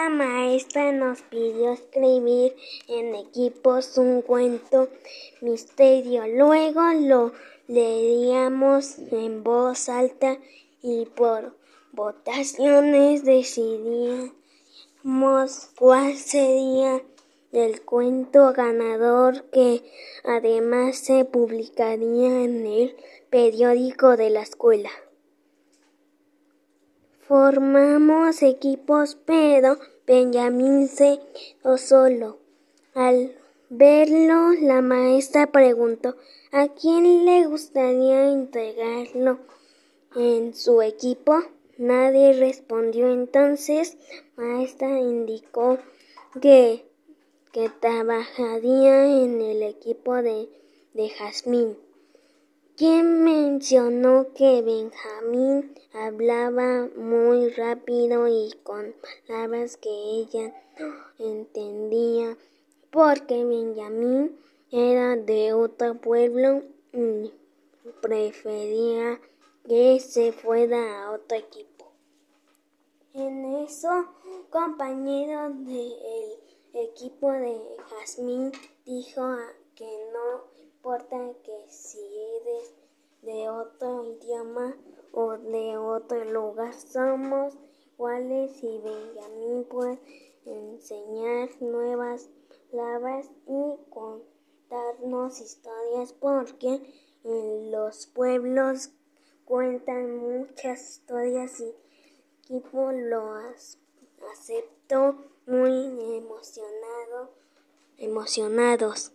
la maestra nos pidió escribir en equipos un cuento misterio. Luego lo leíamos en voz alta y por votaciones decidíamos cuál sería el cuento ganador que además se publicaría en el periódico de la escuela. Formamos equipos, pero Benjamín se quedó solo. Al verlo, la maestra preguntó a quién le gustaría entregarlo en su equipo. Nadie respondió. Entonces, la maestra indicó que, que trabajaría en el equipo de, de Jazmín quien mencionó que Benjamín hablaba muy rápido y con palabras que ella no entendía, porque Benjamín era de otro pueblo y prefería que se fuera a otro equipo. En eso, compañero del equipo de Jazmín dijo que no importa que si de otro idioma o de otro lugar, somos iguales y Benjamín puede enseñar nuevas palabras y contarnos historias porque en los pueblos cuentan muchas historias y equipo lo aceptó muy emocionado, emocionados.